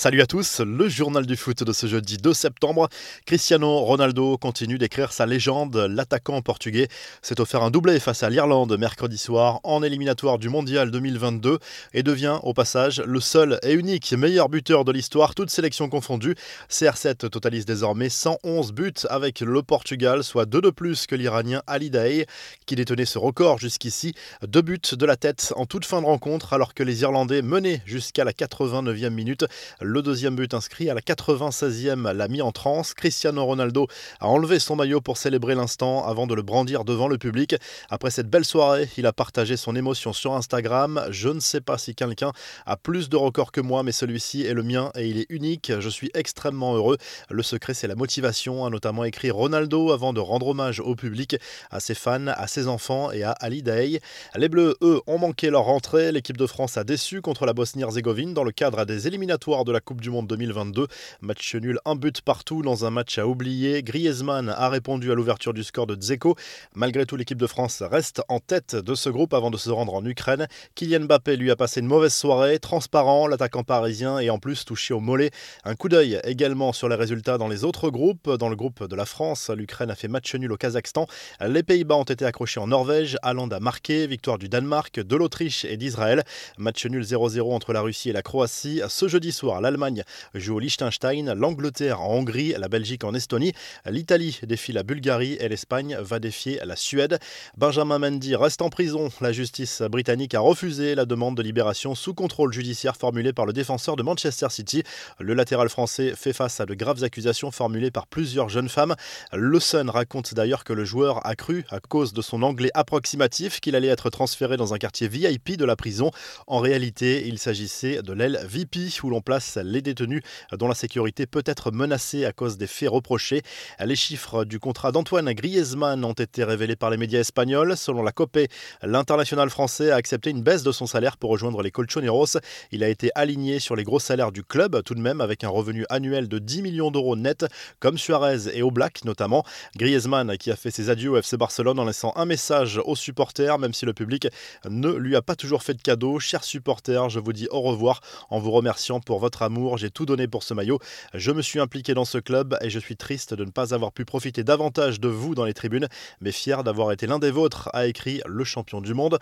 Salut à tous, le journal du foot de ce jeudi 2 septembre. Cristiano Ronaldo continue d'écrire sa légende. L'attaquant portugais s'est offert un doublé face à l'Irlande mercredi soir en éliminatoire du Mondial 2022 et devient au passage le seul et unique meilleur buteur de l'histoire, toutes sélections confondues. CR7 totalise désormais 111 buts avec le Portugal, soit deux de plus que l'Iranien Ali Daei qui détenait ce record jusqu'ici. Deux buts de la tête en toute fin de rencontre alors que les Irlandais menaient jusqu'à la 89e minute. Le deuxième but inscrit à la 96e l'a mis en transe. Cristiano Ronaldo a enlevé son maillot pour célébrer l'instant avant de le brandir devant le public. Après cette belle soirée, il a partagé son émotion sur Instagram. Je ne sais pas si quelqu'un a plus de records que moi, mais celui-ci est le mien et il est unique. Je suis extrêmement heureux. Le secret, c'est la motivation, a notamment écrit Ronaldo avant de rendre hommage au public, à ses fans, à ses enfants et à Ali Daei. Les Bleus, eux, ont manqué leur rentrée. L'équipe de France a déçu contre la Bosnie-Herzégovine dans le cadre des éliminatoires de la Coupe du Monde 2022. Match nul, un but partout dans un match à oublier. Griezmann a répondu à l'ouverture du score de Dzeko. Malgré tout, l'équipe de France reste en tête de ce groupe avant de se rendre en Ukraine. Kylian Mbappé lui a passé une mauvaise soirée, transparent, l'attaquant parisien et en plus touché au mollet. Un coup d'œil également sur les résultats dans les autres groupes. Dans le groupe de la France, l'Ukraine a fait match nul au Kazakhstan. Les Pays-Bas ont été accrochés en Norvège. Hollande a marqué. Victoire du Danemark, de l'Autriche et d'Israël. Match nul 0-0 entre la Russie et la Croatie. Ce jeudi soir, l'Allemagne joue au Liechtenstein, l'Angleterre en Hongrie, la Belgique en Estonie, l'Italie défie la Bulgarie et l'Espagne va défier la Suède. Benjamin Mendy reste en prison. La justice britannique a refusé la demande de libération sous contrôle judiciaire formulée par le défenseur de Manchester City. Le latéral français fait face à de graves accusations formulées par plusieurs jeunes femmes. Le Sun raconte d'ailleurs que le joueur a cru, à cause de son anglais approximatif, qu'il allait être transféré dans un quartier VIP de la prison. En réalité, il s'agissait de l'aile VIP où l'on place les détenus dont la sécurité peut être menacée à cause des faits reprochés. Les chiffres du contrat d'Antoine Griezmann ont été révélés par les médias espagnols. Selon la COPE, l'international français a accepté une baisse de son salaire pour rejoindre les Colchoneros. Il a été aligné sur les gros salaires du club, tout de même avec un revenu annuel de 10 millions d'euros net, comme Suarez et Oblak notamment. Griezmann qui a fait ses adieux au FC Barcelone en laissant un message aux supporters, même si le public ne lui a pas toujours fait de cadeau. Chers supporters, je vous dis au revoir en vous remerciant pour votre amour. J'ai tout donné pour ce maillot. Je me suis impliqué dans ce club et je suis triste de ne pas avoir pu profiter davantage de vous dans les tribunes, mais fier d'avoir été l'un des vôtres, a écrit le champion du monde.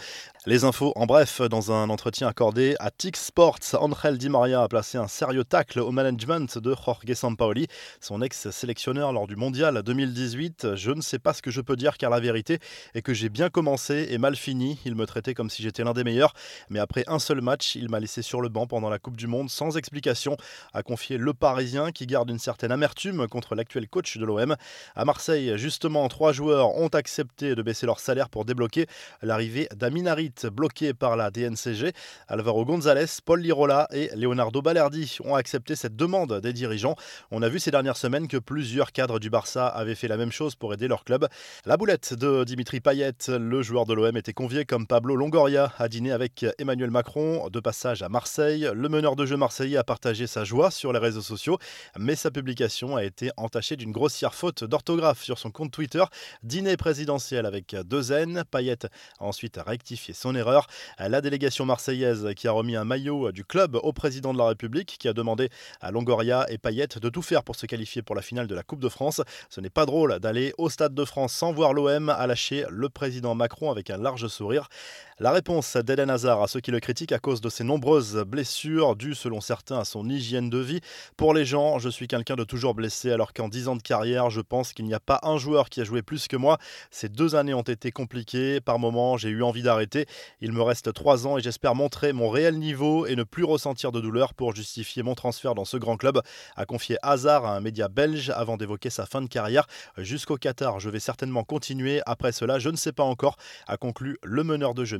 Les infos en bref, dans un entretien accordé à Tix Sports, Angel Di Maria a placé un sérieux tacle au management de Jorge Sampaoli, son ex-sélectionneur lors du mondial 2018. Je ne sais pas ce que je peux dire car la vérité est que j'ai bien commencé et mal fini. Il me traitait comme si j'étais l'un des meilleurs, mais après un seul match, il m'a laissé sur le banc pendant la Coupe du Monde sans explication, a confié le Parisien qui garde une certaine amertume contre l'actuel coach de l'OM. À Marseille, justement, trois joueurs ont accepté de baisser leur salaire pour débloquer l'arrivée d'Aminarit, bloqué par la DNCG. Alvaro González, Paul Lirola et Leonardo Balerdi ont accepté cette demande des dirigeants. On a vu ces dernières semaines que plusieurs cadres du Barça avaient fait la même chose pour aider leur club. La boulette de Dimitri Payet, le joueur de l'OM, était convié comme Pablo Longoria à dîner avec Emmanuel Macron. De passage à Marseille, le meneur de jeu marseillais a sa joie sur les réseaux sociaux, mais sa publication a été entachée d'une grossière faute d'orthographe sur son compte Twitter. Dîner présidentiel avec deux N. Payet a ensuite rectifié son erreur. La délégation marseillaise qui a remis un maillot du club au président de la République qui a demandé à Longoria et Payet de tout faire pour se qualifier pour la finale de la Coupe de France. Ce n'est pas drôle d'aller au Stade de France sans voir l'OM, a lâché le président Macron avec un large sourire. La réponse d'Eden Hazard à ceux qui le critiquent à cause de ses nombreuses blessures, dues selon certains à son hygiène de vie. Pour les gens, je suis quelqu'un de toujours blessé, alors qu'en 10 ans de carrière, je pense qu'il n'y a pas un joueur qui a joué plus que moi. Ces deux années ont été compliquées. Par moments, j'ai eu envie d'arrêter. Il me reste trois ans et j'espère montrer mon réel niveau et ne plus ressentir de douleur pour justifier mon transfert dans ce grand club, a confié Hazard à un média belge avant d'évoquer sa fin de carrière. Jusqu'au Qatar, je vais certainement continuer. Après cela, je ne sais pas encore, a conclu le meneur de jeu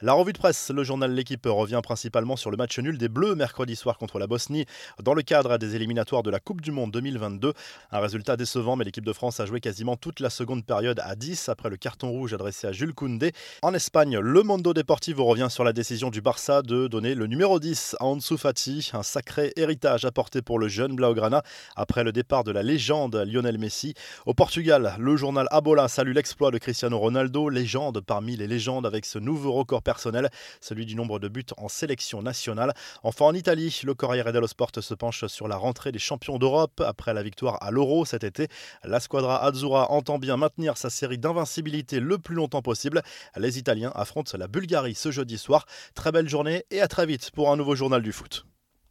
la revue de presse, le journal L'équipe revient principalement sur le match nul des Bleus mercredi soir contre la Bosnie dans le cadre des éliminatoires de la Coupe du Monde 2022. Un résultat décevant, mais l'équipe de France a joué quasiment toute la seconde période à 10 après le carton rouge adressé à Jules Koundé. En Espagne, le Mondo Deportivo revient sur la décision du Barça de donner le numéro 10 à Ansu Fati, un sacré héritage apporté pour le jeune Blaugrana après le départ de la légende Lionel Messi. Au Portugal, le journal Abola salue l'exploit de Cristiano Ronaldo, légende parmi les légendes avec ce nouveau record personnel, celui du nombre de buts en sélection nationale. Enfin en Italie, le Corriere dello Sport se penche sur la rentrée des champions d'Europe après la victoire à l'Euro cet été. La squadra Azzurra entend bien maintenir sa série d'invincibilité le plus longtemps possible. Les Italiens affrontent la Bulgarie ce jeudi soir. Très belle journée et à très vite pour un nouveau journal du foot.